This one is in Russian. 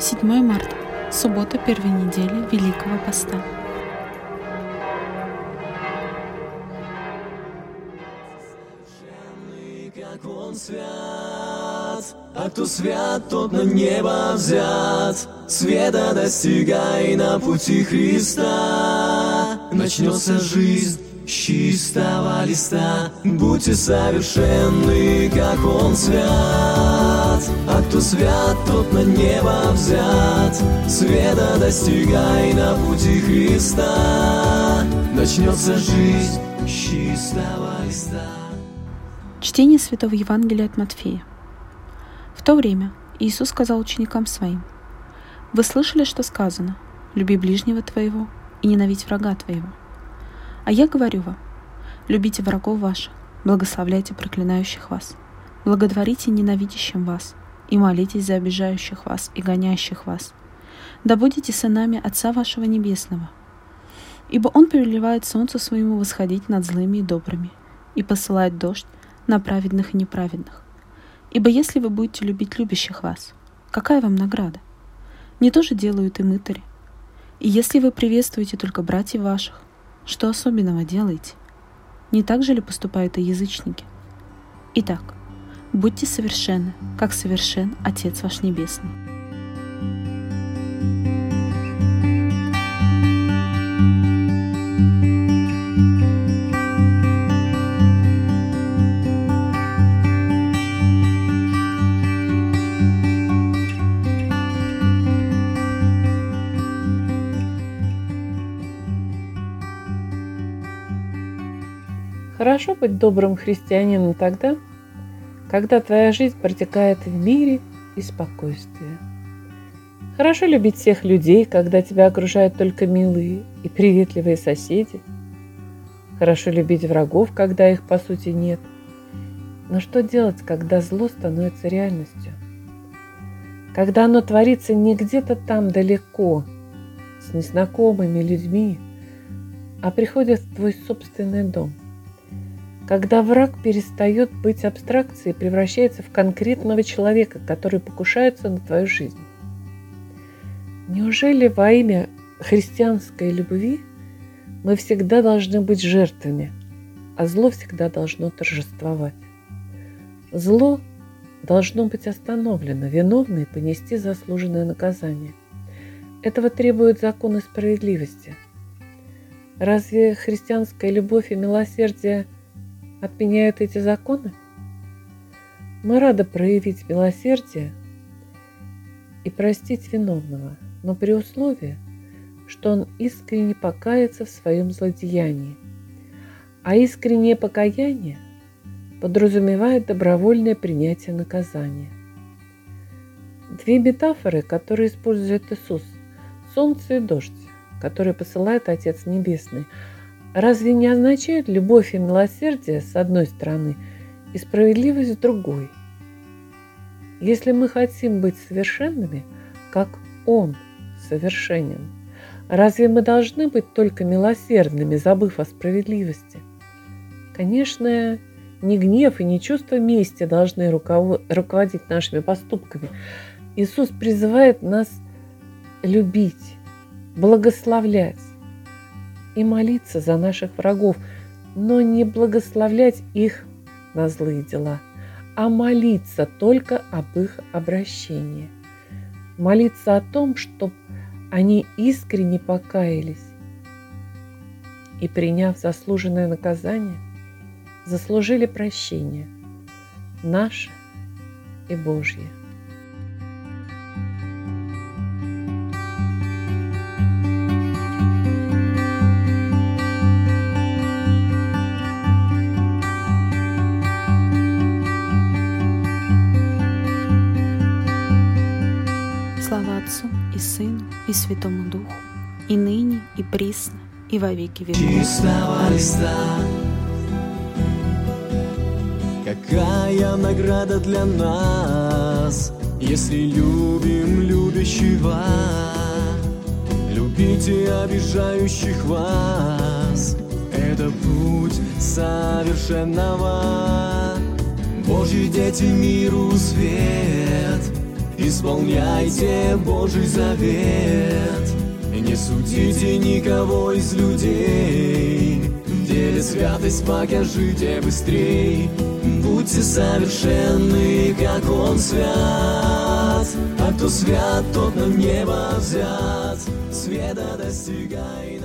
7 марта, суббота первой недели Великого Поста. как он свят, а кто свят, тот на небо взят. Света достигай на пути Христа, начнется жизнь чистого листа. Будьте совершенны, как он свят, а кто свят, тот на небо взят. Света достигай на пути Христа, начнется жизнь чистого листа. Чтение Святого Евангелия от Матфея. В то время Иисус сказал ученикам своим, «Вы слышали, что сказано, люби ближнего твоего и ненавидь врага твоего. А я говорю вам, любите врагов ваших, благословляйте проклинающих вас, благотворите ненавидящим вас и молитесь за обижающих вас и гонящих вас. Да будете сынами Отца вашего Небесного. Ибо Он переливает солнце своему восходить над злыми и добрыми и посылает дождь на праведных и неправедных. Ибо если вы будете любить любящих вас, какая вам награда? Не то же делают и мытари. И если вы приветствуете только братьев ваших, что особенного делаете? Не так же ли поступают и язычники? Итак, будьте совершенны, как совершен Отец ваш Небесный. Хорошо быть добрым христианином тогда, когда твоя жизнь протекает в мире и спокойствии. Хорошо любить всех людей, когда тебя окружают только милые и приветливые соседи. Хорошо любить врагов, когда их по сути нет. Но что делать, когда зло становится реальностью? Когда оно творится не где-то там далеко, с незнакомыми людьми, а приходит в твой собственный дом – когда враг перестает быть абстракцией и превращается в конкретного человека, который покушается на твою жизнь. Неужели во имя христианской любви мы всегда должны быть жертвами, а зло всегда должно торжествовать? Зло должно быть остановлено, виновные понести заслуженное наказание. Этого требует закон и справедливости. Разве христианская любовь и милосердие – отменяют эти законы? Мы рады проявить милосердие и простить виновного, но при условии, что он искренне покается в своем злодеянии. А искреннее покаяние подразумевает добровольное принятие наказания. Две метафоры, которые использует Иисус – солнце и дождь, которые посылает Отец Небесный – Разве не означает любовь и милосердие с одной стороны и справедливость с другой? Если мы хотим быть совершенными, как Он совершенен, разве мы должны быть только милосердными, забыв о справедливости? Конечно, не гнев и не чувство мести должны руководить нашими поступками. Иисус призывает нас любить, благословлять, и молиться за наших врагов, но не благословлять их на злые дела, а молиться только об их обращении. Молиться о том, чтобы они искренне покаялись и, приняв заслуженное наказание, заслужили прощение наше и Божье. И Сыну и Святому Духу, и ныне, и присно, и во веки веков. Какая награда для нас, если любим любящего, любите обижающих вас. Это путь совершенного. Божьи дети миру свет, Исполняйте Божий завет. Не судите никого из людей. В деле святость покажите быстрей. Будьте совершенны, как Он свят. А кто свят, тот на небо взят. Света Христа